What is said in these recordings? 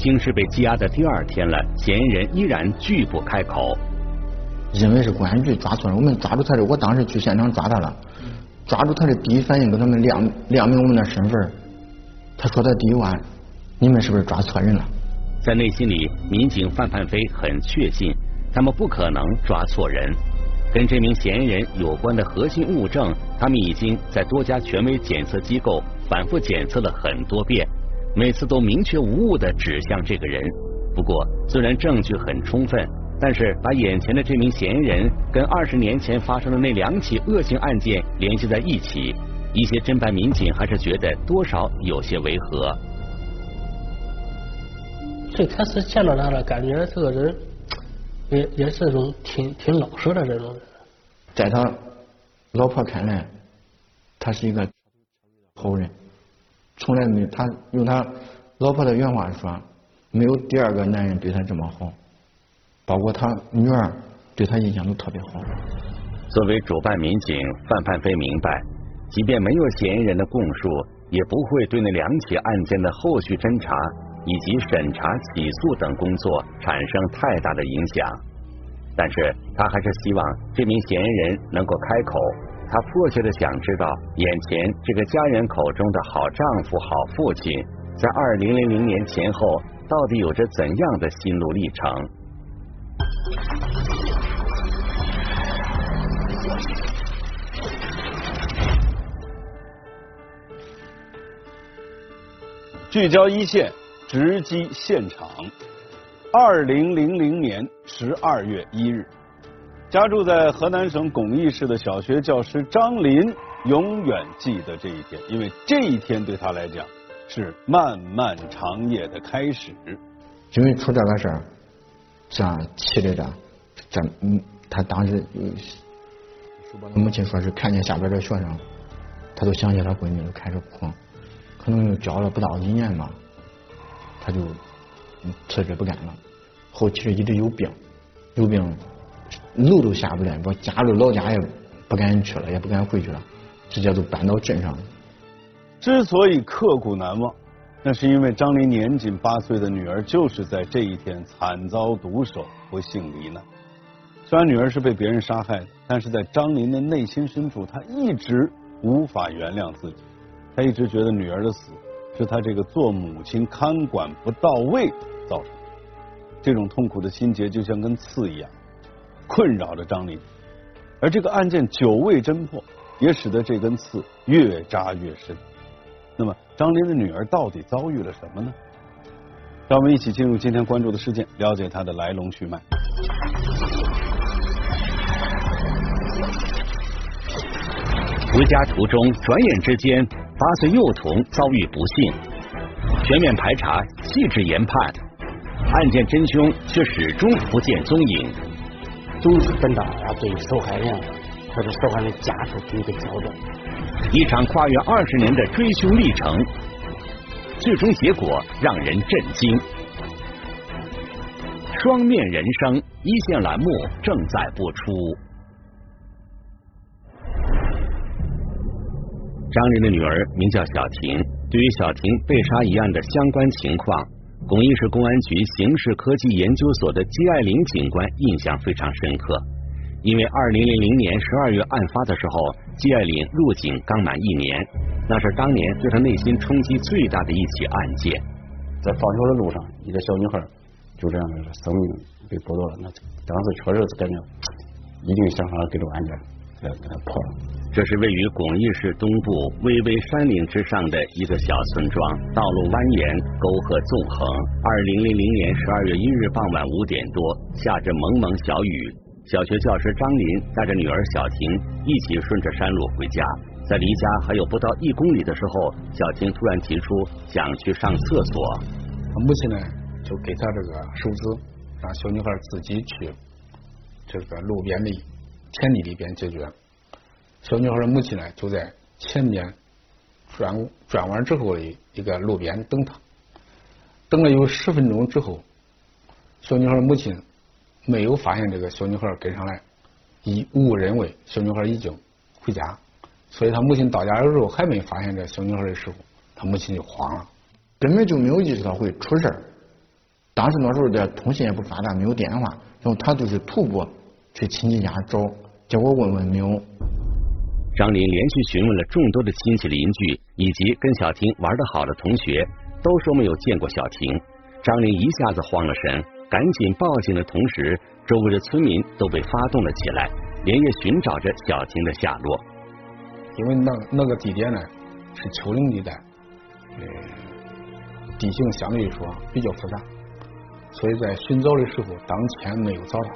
已经是被羁押的第二天了，嫌疑人依然拒不开口。认为是公安局抓错了，我们抓住他的，我当时去现场抓他了，抓住他的第一反应跟他们亮亮明我们的身份。他说的第一晚，你们是不是抓错人了？在内心里，民警范范飞很确信，他们不可能抓错人。跟这名嫌疑人有关的核心物证，他们已经在多家权威检测机构反复检测了很多遍，每次都明确无误的指向这个人。不过，虽然证据很充分。但是，把眼前的这名嫌疑人跟二十年前发生的那两起恶性案件联系在一起，一些侦办民警还是觉得多少有些违和。最开始见到他了，感觉这个人也也是种挺挺老实的这种人。在他老婆看来，他是一个好人，从来没他用他老婆的原话说，没有第二个男人对他这么好。包括他女儿对他印象都特别好。作为主办民警，范范飞明白，即便没有嫌疑人的供述，也不会对那两起案件的后续侦查以及审查、起诉等工作产生太大的影响。但是他还是希望这名嫌疑人能够开口，他迫切的想知道，眼前这个家人口中的好丈夫、好父亲，在二零零零年前后到底有着怎样的心路历程。聚焦一线，直击现场。二零零零年十二月一日，家住在河南省巩义市的小学教师张林永远记得这一天，因为这一天对他来讲是漫漫长夜的开始。因为出这个事儿。这样气的着，这嗯，他当时，他母亲说是看见下边的学生，他都想起他闺女，就开始哭。可能又教了不到一年吧，他就辞职不干了。后期一直有病，有病，路都下不来，我家里老家也不敢去了，也不敢回去了，直接都搬到镇上了。之所以刻骨难忘。那是因为张林年仅八岁的女儿就是在这一天惨遭毒手，不幸罹难。虽然女儿是被别人杀害的，但是在张林的内心深处，他一直无法原谅自己。他一直觉得女儿的死是他这个做母亲看管不到位造成的。这种痛苦的心结就像根刺一样，困扰着张林。而这个案件久未侦破，也使得这根刺越扎越深。那么，张林的女儿到底遭遇了什么呢？让我们一起进入今天关注的事件，了解她的来龙去脉。回家途中，转眼之间，八岁幼童遭遇不幸。全面排查，细致研判，案件真凶却始终不见踪影。总是等到要对受害人或者受害人家属给一个交代。一场跨越二十年的追凶历程，最终结果让人震惊。双面人生一线栏目正在播出。张林的女儿名叫小婷，对于小婷被杀一案的相关情况，巩义市公安局刑事科技研究所的季爱玲警官印象非常深刻。因为二零零零年十二月案发的时候，季爱玲入警刚满一年，那是当年对她内心冲击最大的一起案件。在放学的路上，一个小女孩就这样生命被剥夺了，那当时确实是感觉一定想法给这个案件这是位于巩义市东部巍巍山岭之上的一个小村庄，道路蜿蜒，沟壑纵横。二零零零年十二月一日傍晚五点多，下着蒙蒙小雨。小学教师张林带着女儿小婷一起顺着山路回家，在离家还有不到一公里的时候，小婷突然提出想去上厕所。他母亲呢，就给他这个手指，让小女孩自己去这个路边的田地里边解决。小女孩的母亲呢，就在前面转转弯之后的一个路边等他。等了有十分钟之后，小女孩的母亲。没有发现这个小女孩跟上来，以误认为小女孩已经回家，所以他母亲到家的时候还没发现这小女孩的时候，他母亲就慌了，根本就没有意识到会出事儿。当时那时候的通信也不发达，没有电话，然后他就是徒步去亲戚家找，结果问问没有。张林连续询问了众多的亲戚邻居以及跟小婷玩的好的同学，都说没有见过小婷。张林一下子慌了神，赶紧报警的同时，周围的村民都被发动了起来，连夜寻找着小婷的下落。因为那那个地点呢是丘陵地带，呃，地形相对来说比较复杂，所以在寻找的时候，当天没有找到。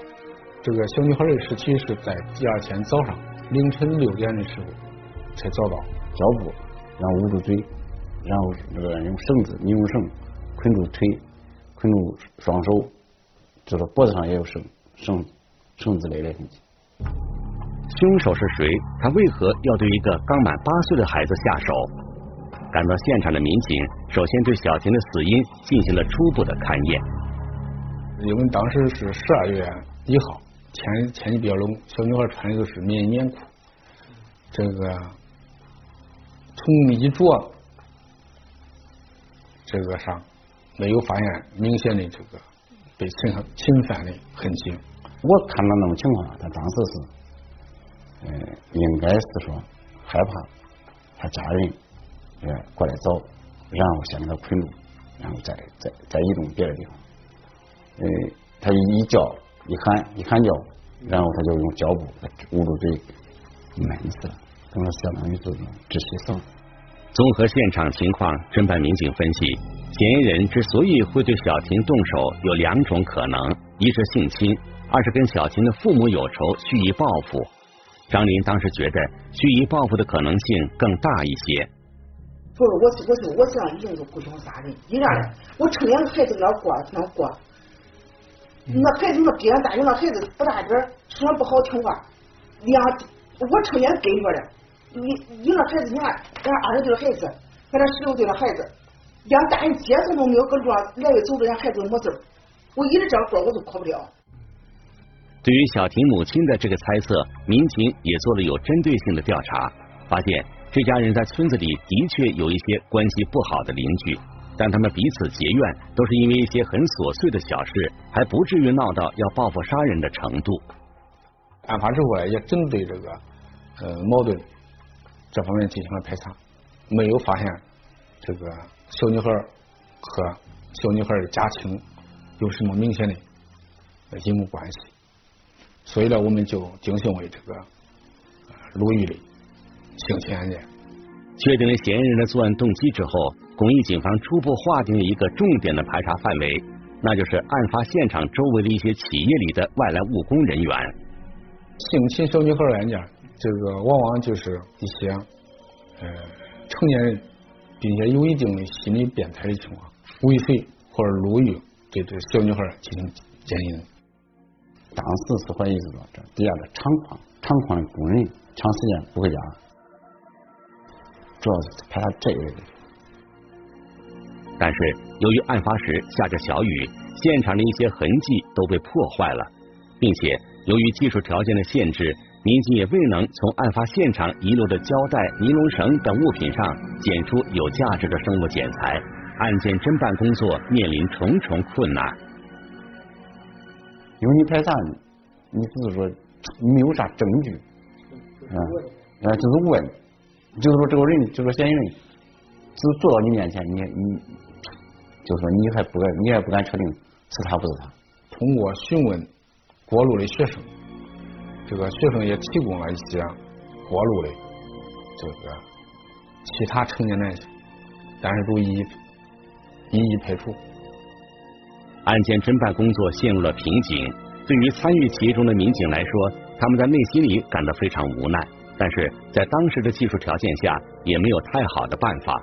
这个小女孩的尸体是在第二天早上凌晨六点的时候才找到，胶布，然后捂住嘴，然后那个用绳子尼龙绳捆住腿，捆住双手，就是脖子上也有绳绳绳子类的东西。凶手是谁？他为何要对一个刚满八岁的孩子下手？赶到现场的民警首先对小婷的死因进行了初步的勘验。因为当时是十二月一号。天天气比较冷，小女孩穿的都是棉棉裤。这个从衣着这个上没有发现明显的这个被侵侵犯的痕迹。我看到那种情况，他当时是，嗯，应该是说害怕他家人呃过来找，然后先给他捆住，然后再再再移动别的地方。呃，他一叫。一喊一喊叫，然后他就用胶布捂住嘴，闷死了，等于相当于这种窒息死。综合现场情况，侦办民警分析，嫌疑人之所以会对小琴动手，有两种可能：一是性侵，二是跟小琴的父母有仇，蓄意报复。张林当时觉得蓄意报复的可能性更大一些。不是我，我是我这样已经是雇凶杀人。一样的，我成两个孩子那过那过。那孩子那爹大人那孩子不大点，说不好听话，两我成天跟着的，你你那孩子你看，俺二十岁的孩子，俺这十六岁的孩子，连大人接触都没有，跟着来回走着，连孩子都没事我一直这样过，我都跑不了。对于小婷母亲的这个猜测，民警也做了有针对性的调查，发现这家人在村子里的确有一些关系不好的邻居。但他们彼此结怨，都是因为一些很琐碎的小事，还不至于闹到要报复杀人的程度。案发之后呢，也针对这个呃矛盾这方面进行了排查，没有发现这个小女孩和小女孩的家庭有什么明显的因果关系，所以呢，我们就定性为这个鲁豫的性侵案件。确定了嫌疑人的作案动机之后。公益警方初步划定了一个重点的排查范围，那就是案发现场周围的一些企业里的外来务工人员。性侵小女孩案件，这个往往就是一些呃成年人，并且有一定的心理变态的情况，尾随或者入狱对这小女孩进行奸淫。当时是怀疑是说这底下的厂矿厂矿的工人长时间不回家，主要是排查这一类的。但是，由于案发时下着小雨，现场的一些痕迹都被破坏了，并且由于技术条件的限制，民警也未能从案发现场遗留的胶带、尼龙绳等物品上检出有价值的生物检材，案件侦办工作面临重重困难。因为你排查，你只是说你没有啥证据，啊，啊，就是问，就是说这个人，就是嫌疑人，只坐到你面前，你你。就说你还不敢，你还不敢确定是他不是他。通过询问过路的学生，这个学生也提供了一些过路的这个其他成年男性，但是都一一一一排除。案件侦办工作陷入了瓶颈，对于参与其中的民警来说，他们在内心里感到非常无奈，但是在当时的技术条件下，也没有太好的办法。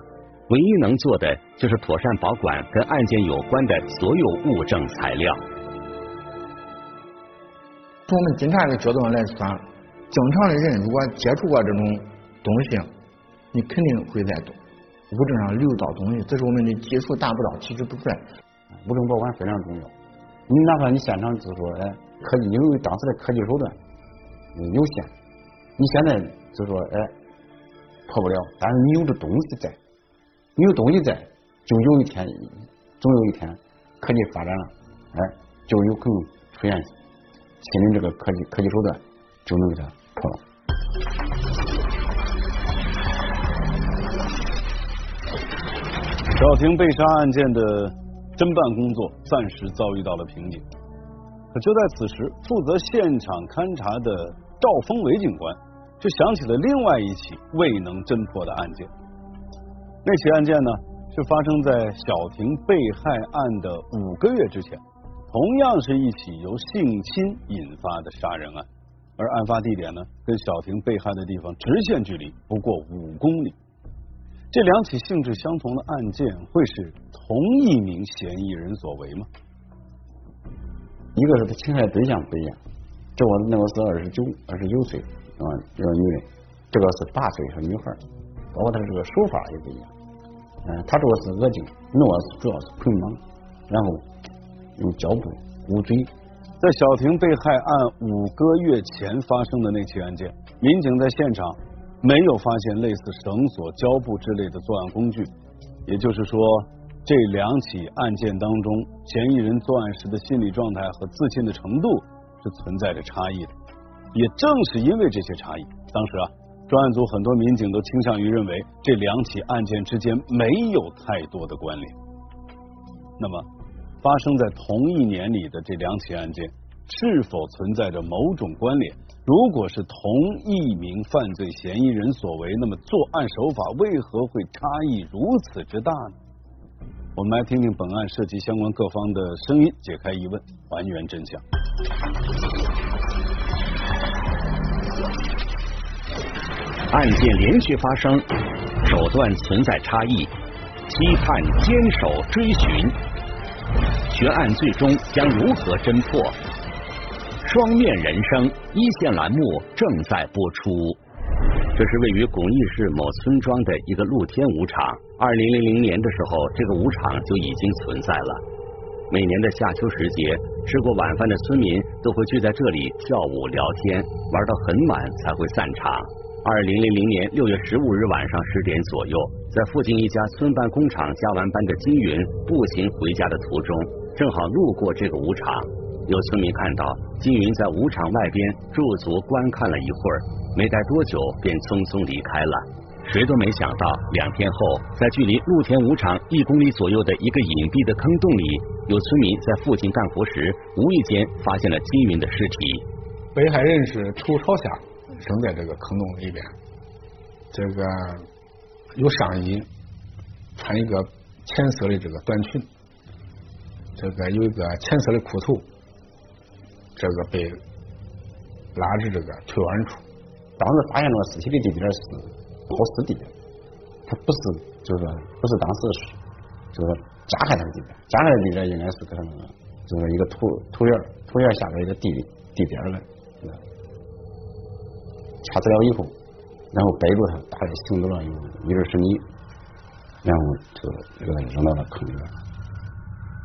唯一能做的就是妥善保管跟案件有关的所有物证材料。从我们警察的角度上来说，正常的人如果接触过这种东西，你肯定会在物证上留到东西，这是我们的技术达不到，其实不在。物证保管非常重要。你哪怕你现场就是说，哎，科技因为当时的科技手段有限，你现在就说，哎，破不了，但是你有这东西在。有东西在，就有一天，总有一天，科技发展了。哎，就有可能出现新的这个科技科技手段，就能给他破了。小婷被杀案件的侦办工作暂时遭遇到了瓶颈，可就在此时，负责现场勘查的赵峰伟警官就想起了另外一起未能侦破的案件。那起案件呢，是发生在小婷被害案的五个月之前，同样是一起由性侵引发的杀人案，而案发地点呢，跟小婷被害的地方直线距离不过五公里。这两起性质相同的案件会是同一名嫌疑人所为吗？一个是他侵害对象不一样，这我那个是二十九二十九岁啊，这个女人，这个是八岁是女孩，包括他这个手法也不一样。嗯，他这个是扼颈，那个主要是捆绑，然后用胶布捂嘴。在小婷被害案五个月前发生的那起案件，民警在现场。没有发现类似绳索、胶布之类的作案工具，也就是说，这两起案件当中，嫌疑人作案时的心理状态和自信的程度是存在着差异的。也正是因为这些差异，当时啊，专案组很多民警都倾向于认为这两起案件之间没有太多的关联。那么，发生在同一年里的这两起案件，是否存在着某种关联？如果是同一名犯罪嫌疑人所为，那么作案手法为何会差异如此之大呢？我们来听听本案涉及相关各方的声音，解开疑问，还原真相。案件连续发生，手段存在差异，期盼坚守追寻，悬案最终将如何侦破？双面人生一线栏目正在播出。这是位于巩义市某村庄的一个露天舞场。二零零零年的时候，这个舞场就已经存在了。每年的夏秋时节，吃过晚饭的村民都会聚在这里跳舞聊天，玩到很晚才会散场。二零零零年六月十五日晚上十点左右，在附近一家村办工厂加完班的金云步行回家的途中，正好路过这个舞场。有村民看到金云在舞场外边驻足观看了一会儿，没待多久便匆匆离开了。谁都没想到，两天后，在距离露天舞场一公里左右的一个隐蔽的坑洞里，有村民在附近干活时，无意间发现了金云的尸体。被害人是头朝下扔在这个坑洞里边，这个有上衣，穿一个浅色的这个短裙，这个有一个浅色的裤头。这个被拉至这个腿弯处，当时发现那个尸体的地点是抛尸地点，他不是就是说不是当时就是加害他的地点，加害的地点应该是他那个就是一个土土院土院下边一个地地点了，掐死了以后，然后逮住他大概行走了有一二十米，然后就给他扔到了坑里边。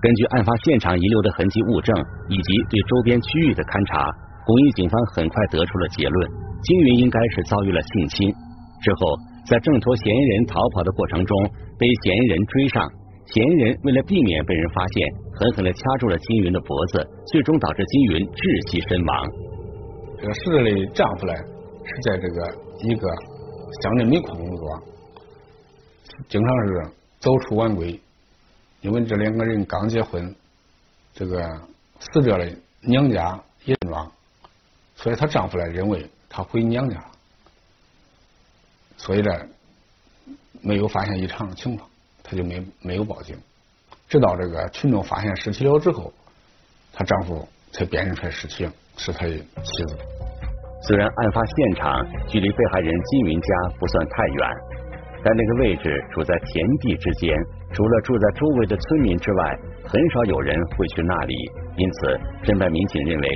根据案发现场遗留的痕迹物证以及对周边区域的勘查，红衣警方很快得出了结论：金云应该是遭遇了性侵。之后，在挣脱嫌疑人逃跑的过程中，被嫌疑人追上，嫌疑人为了避免被人发现，狠狠的掐住了金云的脖子，最终导致金云窒息身亡。这个死者的丈夫呢，是在这个一个乡镇煤矿工作，经常是早出晚归。因为这两个人刚结婚，这个死者的娘家也庄，所以她丈夫呢认为她回娘家了，所以呢没有发现异常情况，她就没没有报警。直到这个群众发现尸体了之后，她丈夫才辨认出来尸体是她的妻子。虽然案发现场距离被害人金云家不算太远，但那个位置处在田地之间。除了住在周围的村民之外，很少有人会去那里。因此，侦办民警认为，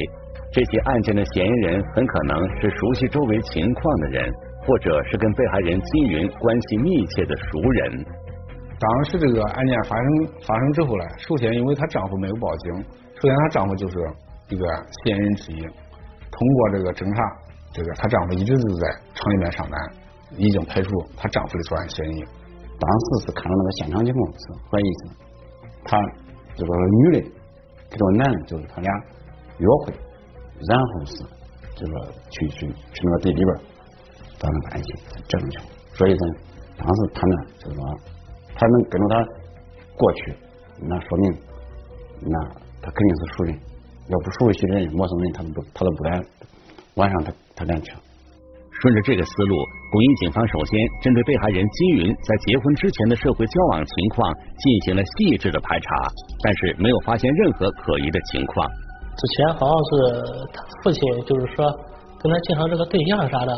这起案件的嫌疑人很可能是熟悉周围情况的人，或者是跟被害人金云关系密切的熟人。当时这个案件发生发生之后呢，首先因为她丈夫没有报警，首先她丈夫就是一个嫌疑人之一。通过这个侦查，这个她丈夫一直都在厂里面上班，已经排除她丈夫的作案嫌疑。当时是看到那个现场情况是怀疑是，他这个女的跟这个男的就是他俩约会，然后是这个去去去那个地里边发生关系，这种情况。所以说，当时他呢就是说，他能跟着他过去，那说明那他肯定是熟人，要不熟悉的人、陌生人，他都不他都不敢晚上他他敢去。顺着这个思路，公安警方首先针对被害人金云在结婚之前的社会交往情况进行了细致的排查，但是没有发现任何可疑的情况。之前好像是他父亲，就是说跟他介绍这个对象啥的，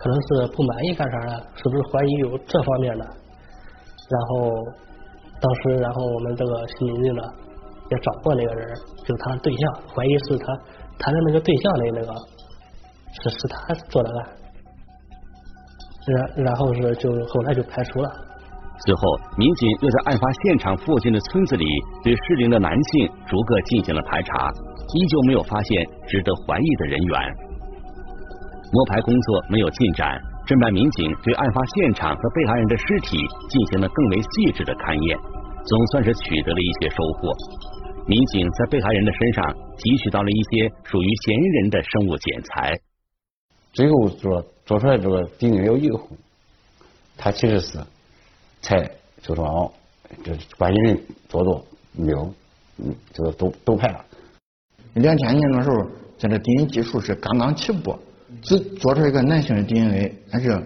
可能是不满意干啥的，是不是怀疑有这方面的？然后当时，然后我们这个刑警呢也找过那个人，就是他的对象，怀疑是他谈的那个对象的那个是是他做的案。然然后是就后来就排除了。随后，民警又在案发现场附近的村子里对适龄的男性逐个进行了排查，依旧没有发现值得怀疑的人员。摸排工作没有进展，侦办民警对案发现场和被害人的尸体进行了更为细致的勘验，总算是取得了一些收获。民警在被害人的身上提取到了一些属于嫌疑人的生物检材。最后做做出来这个 DNA 有以后，他其实是才就说哦，这关系人做做没有，嗯，就是都都排了。两千年的时候，咱这 DNA 技术是刚刚起步，只做出一个男性的 DNA，但是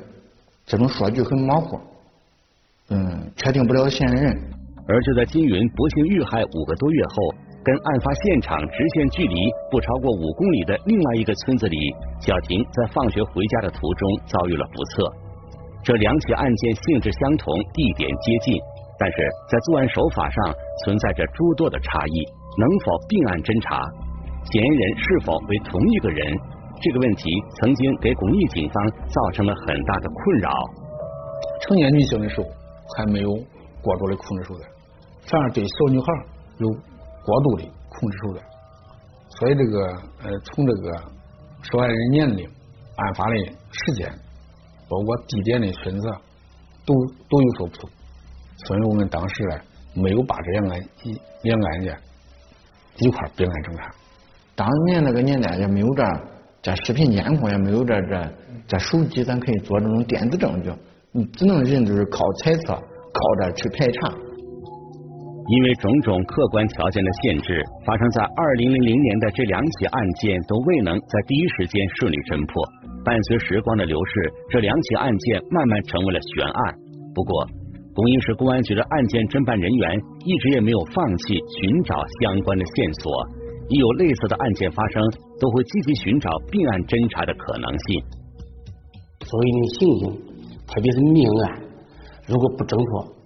这种数据很模糊，嗯，确定不了嫌疑人。而就在金云不幸遇害五个多月后。跟案发现场直线距离不超过五公里的另外一个村子里，小婷在放学回家的途中遭遇了不测。这两起案件性质相同，地点接近，但是在作案手法上存在着诸多的差异，能否并案侦查？嫌疑人是否为同一个人？这个问题曾经给巩义警方造成了很大的困扰。成年女性的时候还没有过多的控制手段，反而对小女孩有。过度的控制手段，所以这个呃，从这个受害人年龄、案发的时间，包括地点的选择，都都有所不同。所以我们当时呢，没有把这两个案一两个案件一块并案侦查。当年那个年代也没有这这视频监控，也没有这这这手机，咱可以做这种电子证据，你只能人就是靠猜测，靠着去排查。因为种种客观条件的限制，发生在二零零零年的这两起案件都未能在第一时间顺利侦破。伴随时光的流逝，这两起案件慢慢成为了悬案。不过，公益市公安局的案件侦办人员一直也没有放弃寻找相关的线索。一有类似的案件发生，都会积极寻找并案侦查的可能性。作为一名刑警，特别是命案，如果不侦破。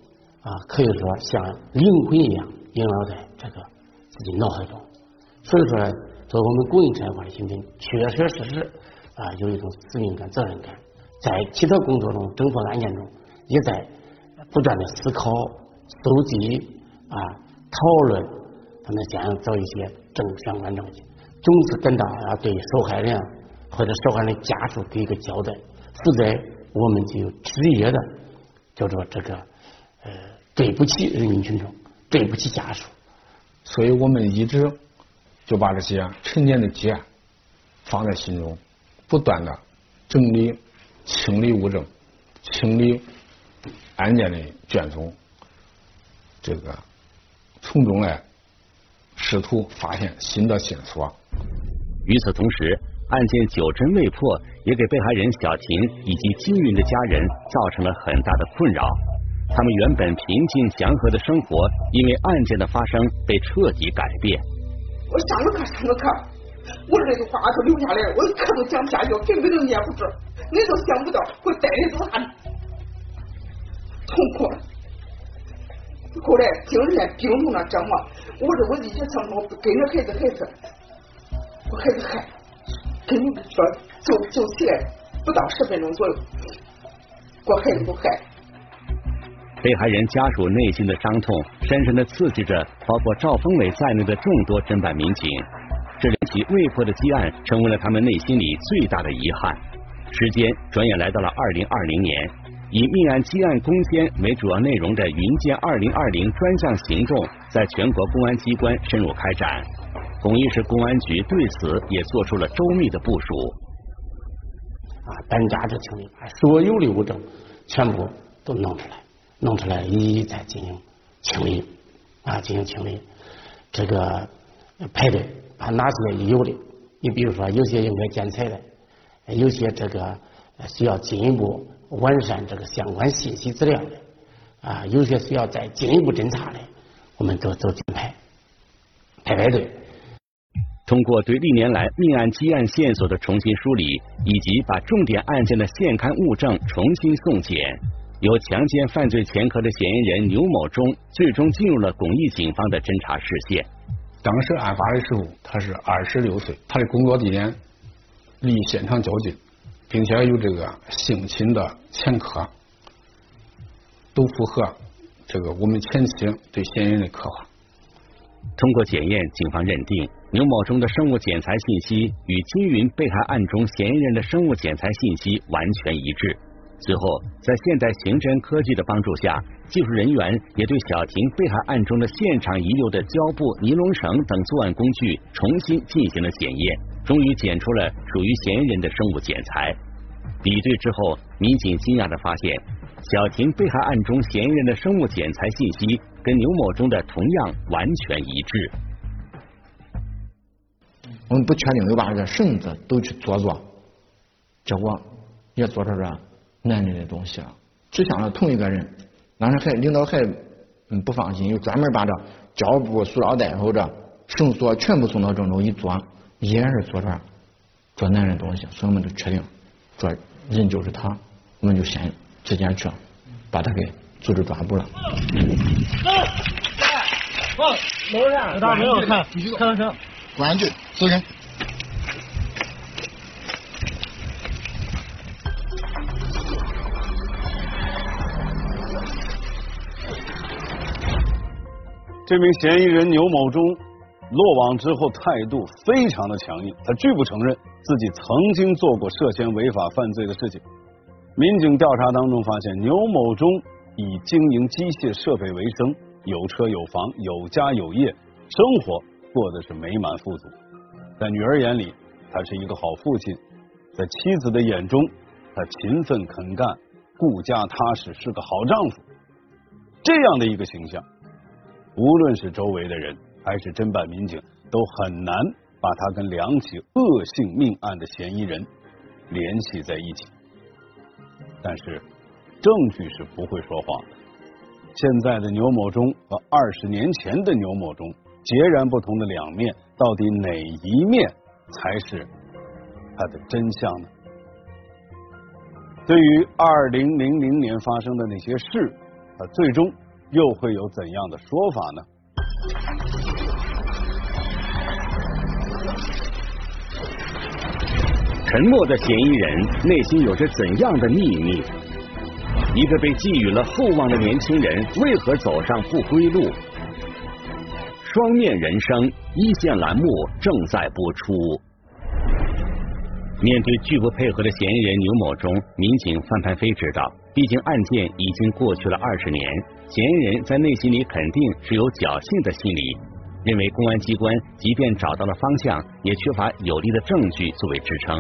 啊，可以说像灵魂一样萦绕在这个自己脑海中。所以说呢，作为我们公益产业化的刑警，确确实实啊有一种使命感、责任感，在其他工作中、侦破案件中，也在不断的思考、搜集啊、讨论，他们想找一些正相关证据，总是跟到要对受害人或者受害人家属给一个交代，否则我们就有职业的叫做这个呃。对不起人民群众，对不起家属，所以我们一直就把这些陈年的积案放在心中，不断的整理、清理物证，清理案件的卷宗，这个从中呢试图发现新的线索。与此同时，案件久侦未破，也给被害人小琴以及金云的家人造成了很大的困扰。他们原本平静祥和的生活，因为案件的发生被彻底改变。我上个课上个课，我这句话都留下来，我一课都讲不下去，根本都念不住，你都想不到会带来多大的痛苦。后来经历病痛的折磨，我说我一直想我跟着孩子孩子，我孩子害，跟你说就就起来不到十分钟左右，我孩子都害。被害人家属内心的伤痛，深深的刺激着包括赵峰伟在内的众多侦办民警。这两起未破的积案，成为了他们内心里最大的遗憾。时间转眼来到了二零二零年，以命案积案攻坚为主要内容的“云剑二零二零”专项行动，在全国公安机关深入开展。巩义市公安局对此也做出了周密的部署。啊，单家这清理，把所有的物证全部都弄出来，弄出来一一再进行清理，啊，进行清理。这个排队，把哪些有的，你比如说有些应该剪彩的，有些这个需要进一步完善这个相关信息资料的，啊，有些需要再进一步侦查的，我们都都进排，排排队。通过对历年来命案积案线索的重新梳理，以及把重点案件的现勘物证重新送检，有强奸犯罪前科的嫌疑人牛某忠最终进入了巩义警方的侦查视线。当时案发的时候，他是二十六岁，他的工作地点离现场较近，并且有这个性侵的前科，都符合这个我们前期对嫌疑人的刻画。通过检验，警方认定牛某忠的生物检材信息与金云被害案中嫌疑人的生物检材信息完全一致。随后，在现代刑侦科技的帮助下，技术人员也对小婷被害案中的现场遗留的胶布、尼龙绳等作案工具重新进行了检验，终于检出了属于嫌疑人的生物检材。比对之后，民警惊讶的发现，小婷被害案中嫌疑人的生物检材信息。跟牛某中的同样完全一致。我们不确定，又把这个绳子都去做做，结果也做出了男人的东西了，指向了同一个人。当时还领导还嗯不放心，又专门把这胶布、塑料袋或者绳索全部送到郑州一做，依然是做这做男人东西，所以我们就确定这人就是他，我们就先直接去把他给。组织抓捕了。来，放，楼上，大没有看，看看，公安局，走人。这名嫌疑人牛某忠落网之后，态度非常的强硬，他拒不承认自己曾经做过涉嫌违法犯罪的事情。民警调查当中发现，牛某忠。以经营机械设备为生，有车有房，有家有业，生活过得是美满富足。在女儿眼里，他是一个好父亲；在妻子的眼中，他勤奋肯干，顾家踏实，是个好丈夫。这样的一个形象，无论是周围的人，还是侦办民警，都很难把他跟两起恶性命案的嫌疑人联系在一起。但是。证据是不会说谎的。现在的牛某忠和二十年前的牛某忠截然不同的两面，到底哪一面才是他的真相呢？对于二零零零年发生的那些事，他最终又会有怎样的说法呢？沉默的嫌疑人内心有着怎样的秘密？一个被寄予了厚望的年轻人，为何走上不归路？双面人生一线栏目正在播出。面对拒不配合的嫌疑人牛某忠，民警范攀飞知道，毕竟案件已经过去了二十年，嫌疑人在内心里肯定是有侥幸的心理，认为公安机关即便找到了方向，也缺乏有力的证据作为支撑。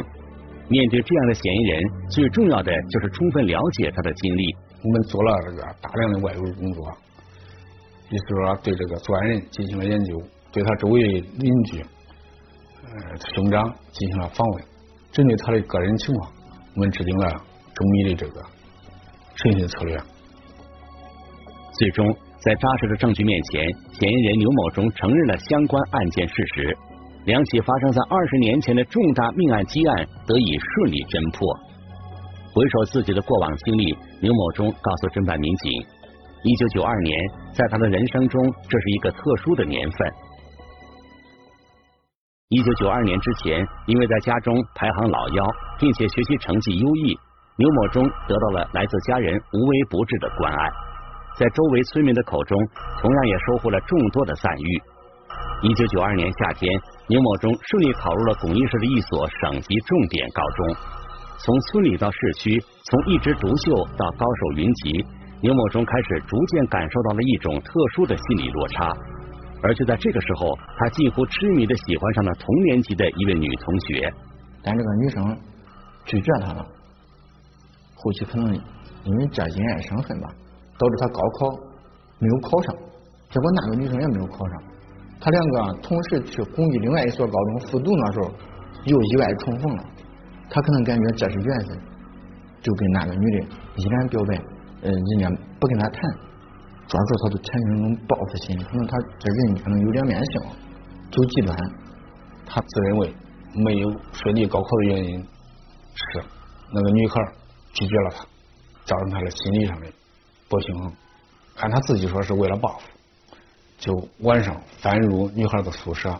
面对这样的嫌疑人，最重要的就是充分了解他的经历。我们做了这个大量的外围工作，也是说对这个作案人进行了研究，对他周围邻居、呃兄长进行了访问，针对他的个人情况，我们制定了周密的这个审讯策略。最终，在扎实的证据面前，嫌疑人刘某忠承认了相关案件事实。两起发生在二十年前的重大命案积案得以顺利侦破。回首自己的过往经历，刘某忠告诉侦办民警：，一九九二年，在他的人生中，这是一个特殊的年份。一九九二年之前，因为在家中排行老幺，并且学习成绩优异，牛某忠得到了来自家人无微不至的关爱，在周围村民的口中，同样也收获了众多的赞誉。一九九二年夏天，牛某忠顺利考入了巩义市的一所省级重点高中。从村里到市区，从一枝独秀到高手云集，牛某忠开始逐渐感受到了一种特殊的心理落差。而就在这个时候，他近乎痴迷的喜欢上了同年级的一位女同学。但这个女生拒绝他了，后期可能因为这因爱生恨吧，导致他高考没有考上。结果那个女生也没有考上，他两个同时去公益另外一所高中复读那时候，又意外重逢了。他可能感觉这是缘分，就跟那个女的依然表白，呃，人家不跟他谈，抓住他的产生一种报复心理，可能他这人可能有两面性，走极端。他自认为没有顺利高考的原因是那个女孩拒绝了他，造成他的心理上的不平衡。按他自己说是为了报复，就晚上翻入女孩的宿舍。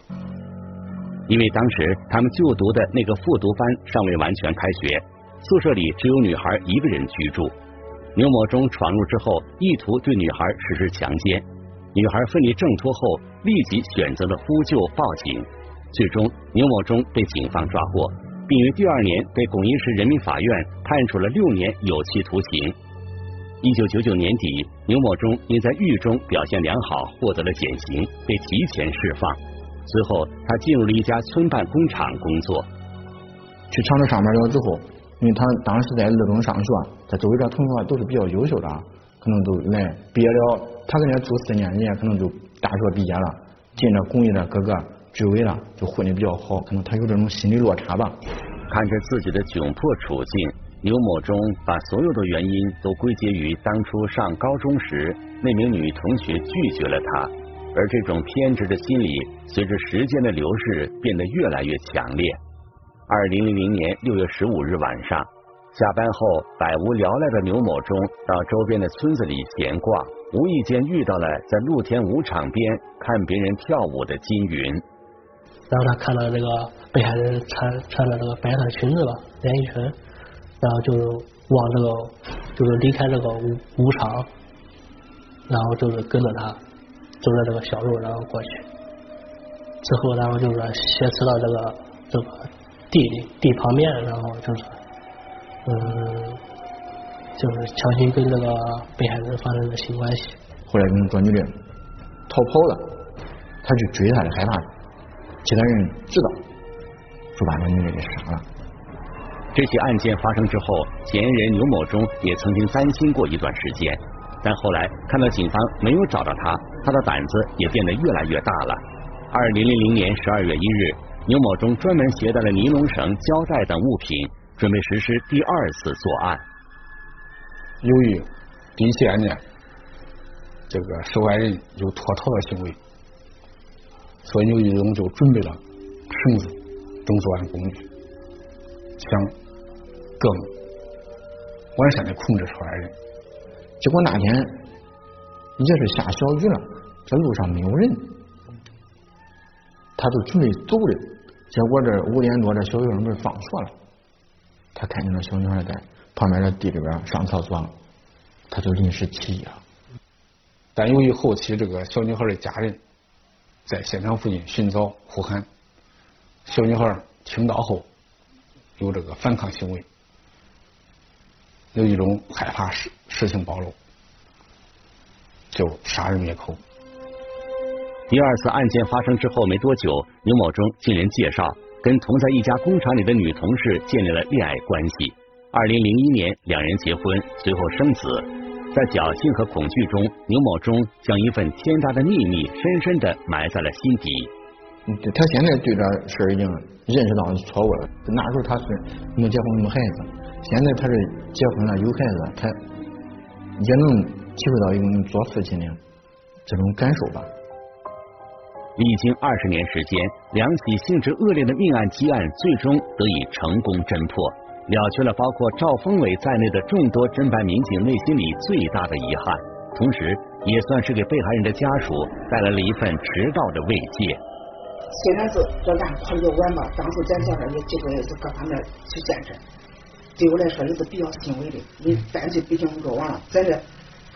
因为当时他们就读的那个复读班尚未完全开学，宿舍里只有女孩一个人居住。牛某忠闯入之后，意图对女孩实施强奸。女孩奋力挣脱后，立即选择了呼救报警。最终，牛某忠被警方抓获，并于第二年被巩义市人民法院判处了六年有期徒刑。一九九九年底，牛某忠因在狱中表现良好，获得了减刑，被提前释放。随后，他进入了一家村办工厂工作。去厂子上班了之后，因为他当时在二中上学，周围的同学都是比较优秀的，可能都来毕业了。他跟人家住四年，人家可能就大学毕业了，进了工艺的各个居委了，就混的比较好。可能他有这种心理落差吧。看着自己的窘迫处境，刘某忠把所有的原因都归结于当初上高中时那名女同学拒绝了他。而这种偏执的心理，随着时间的流逝，变得越来越强烈。二零零零年六月十五日晚上，下班后百无聊赖的牛某忠到周边的村子里闲逛，无意间遇到了在露天舞场边看别人跳舞的金云。然后他看到这个被害人穿穿的这个白色裙子吧，连衣裙，然后就往这个就是离开这个舞舞场，然后就是跟着他。走着这个小路，然后过去，之后然后就是挟持到这个这个地里地旁边，然后就是嗯，就是强行跟这个被害人发生了性关系。后来跟这女的逃跑了，他去追他的，害怕其他人知道，就把这女的给杀了。这起案件发生之后，嫌疑人牛某忠也曾经担心过一段时间。但后来看到警方没有找到他，他的胆子也变得越来越大了。二零零零年十二月一日，牛某忠专门携带了尼龙绳、胶带等物品，准备实施第二次作案。由于第一起案件这个受害人有脱逃的行为，所以牛一忠就准备了绳子等作案工具，想更完善的控制受害人。结果那天也是下小雨了，这路上没有人，他就准备走了。结果这五点多，这小学生不是放学了，他看见那小女孩在旁边的地里边上厕所，他就临时起意了。但由于后期这个小女孩的家人在现场附近寻找呼喊，小女孩听到后有这个反抗行为。有一种害怕事事情暴露，就杀人灭口。第二次案件发生之后没多久，牛某忠经人介绍，跟同在一家工厂里的女同事建立了恋爱关系。二零零一年，两人结婚，随后生子。在侥幸和恐惧中，牛某忠将一份天大的秘密深深的埋在了心底。他现在对这事已经认识到错误了。那时候他是没结婚没孩子。现在他是结婚了有孩子，他也能体会到一种做父亲的这种感受吧。历经二十年时间，两起性质恶劣的命案积案最终得以成功侦破，了却了包括赵峰伟在内的众多侦办民警内心里最大的遗憾，同时也算是给被害人的家属带来了一份迟到的慰藉。虽然是这案破的比较晚吧，当时咱家这也经过也是各方面去见证。对我来说也是比较欣慰的，你犯罪毕竟落网了，咱这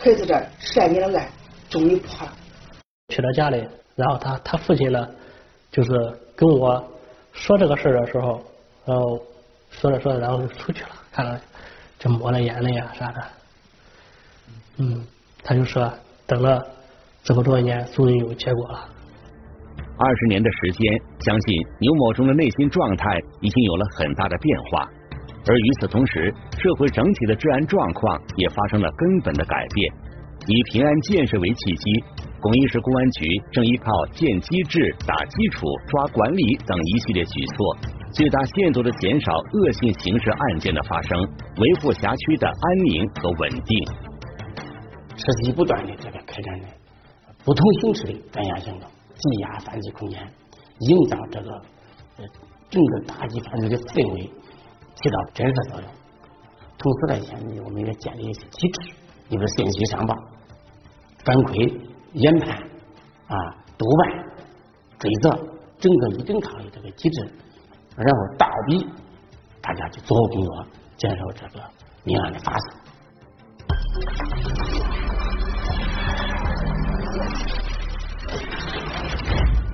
孩子这十来年的案终于破了。去他家里，然后他他父亲呢，就是跟我说这个事儿的时候，然后说着说着，然后就出去了，看了就抹了眼泪啊啥的。嗯，他就说等了这么多年，终于有结果了。二十年的时间，相信牛某中的内心状态已经有了很大的变化。而与此同时，社会整体的治安状况也发生了根本的改变。以平安建设为契机，巩义市公安局正依靠建机制、打基础、抓管理等一系列举措，最大限度的减少恶性刑事案件的发生，维护辖区的安宁和稳定。持续不断的这个开展的不同形式的专项行动，挤压犯罪空间，营造这个呃整个打击犯罪的氛围。起到震慑作用。同时来讲，我们应该建立一些机制，你比如信息上报、反馈、研判啊、督办、追责，整个一整套的这个机制，然后倒逼大家去做好工作，减少这个命案的发生。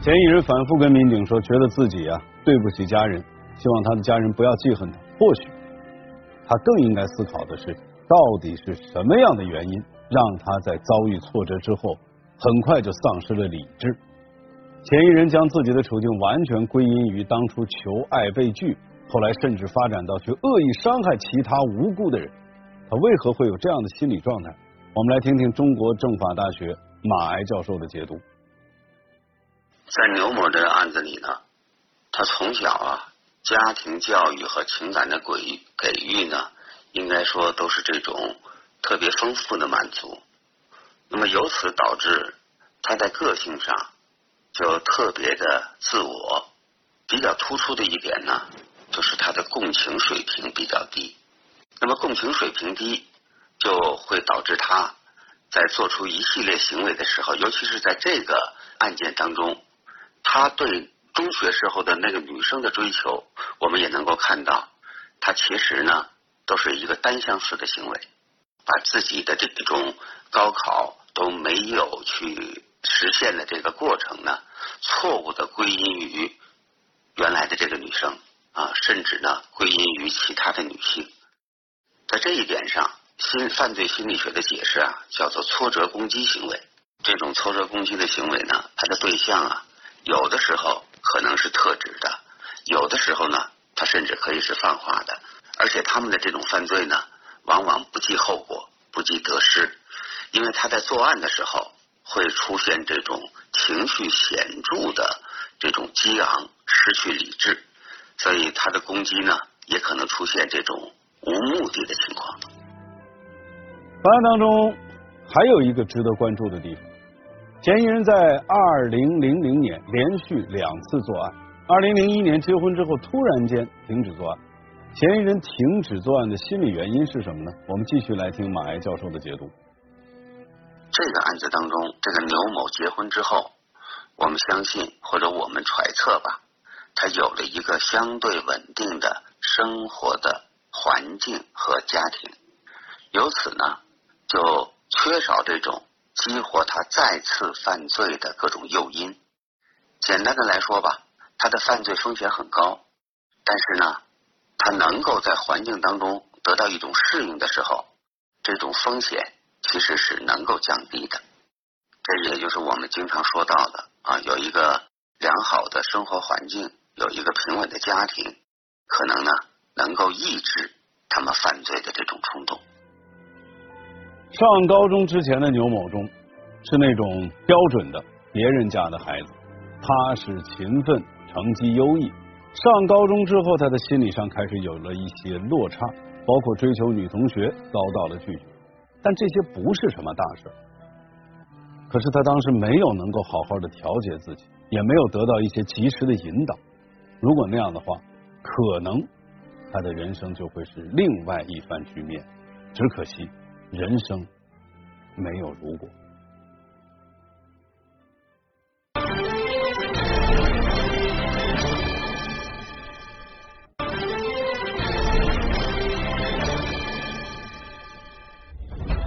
嫌疑人反复跟民警说，觉得自己啊对不起家人，希望他的家人不要记恨他。或许他更应该思考的是，到底是什么样的原因让他在遭遇挫折之后，很快就丧失了理智？嫌疑人将自己的处境完全归因于当初求爱被拒，后来甚至发展到去恶意伤害其他无辜的人。他为何会有这样的心理状态？我们来听听中国政法大学马挨教授的解读。在牛某这个案子里呢，他从小啊。家庭教育和情感的给给予呢，应该说都是这种特别丰富的满足。那么由此导致他在个性上就特别的自我。比较突出的一点呢，就是他的共情水平比较低。那么共情水平低，就会导致他在做出一系列行为的时候，尤其是在这个案件当中，他对。中学时候的那个女生的追求，我们也能够看到，他其实呢都是一个单相思的行为，把自己的这种高考都没有去实现的这个过程呢，错误的归因于原来的这个女生啊，甚至呢归因于其他的女性。在这一点上，心犯罪心理学的解释啊，叫做挫折攻击行为。这种挫折攻击的行为呢，它的对象啊，有的时候。可能是特指的，有的时候呢，他甚至可以是泛化的，而且他们的这种犯罪呢，往往不计后果，不计得失，因为他在作案的时候会出现这种情绪显著的这种激昂，失去理智，所以他的攻击呢，也可能出现这种无目的的情况。本案当中还有一个值得关注的地方。嫌疑人在二零零零年连续两次作案，二零零一年结婚之后突然间停止作案。嫌疑人停止作案的心理原因是什么呢？我们继续来听马艾教授的解读。这个案子当中，这个牛某结婚之后，我们相信或者我们揣测吧，他有了一个相对稳定的生活的环境和家庭，由此呢就缺少这种。激活他再次犯罪的各种诱因。简单的来说吧，他的犯罪风险很高，但是呢，他能够在环境当中得到一种适应的时候，这种风险其实是能够降低的。这也就是我们经常说到的啊，有一个良好的生活环境，有一个平稳的家庭，可能呢能够抑制他们犯罪的这种冲动。上高中之前的牛某中是那种标准的别人家的孩子，踏实勤奋，成绩优异。上高中之后，他的心理上开始有了一些落差，包括追求女同学遭到了拒绝。但这些不是什么大事。可是他当时没有能够好好的调节自己，也没有得到一些及时的引导。如果那样的话，可能他的人生就会是另外一番局面。只可惜。人生没有如果。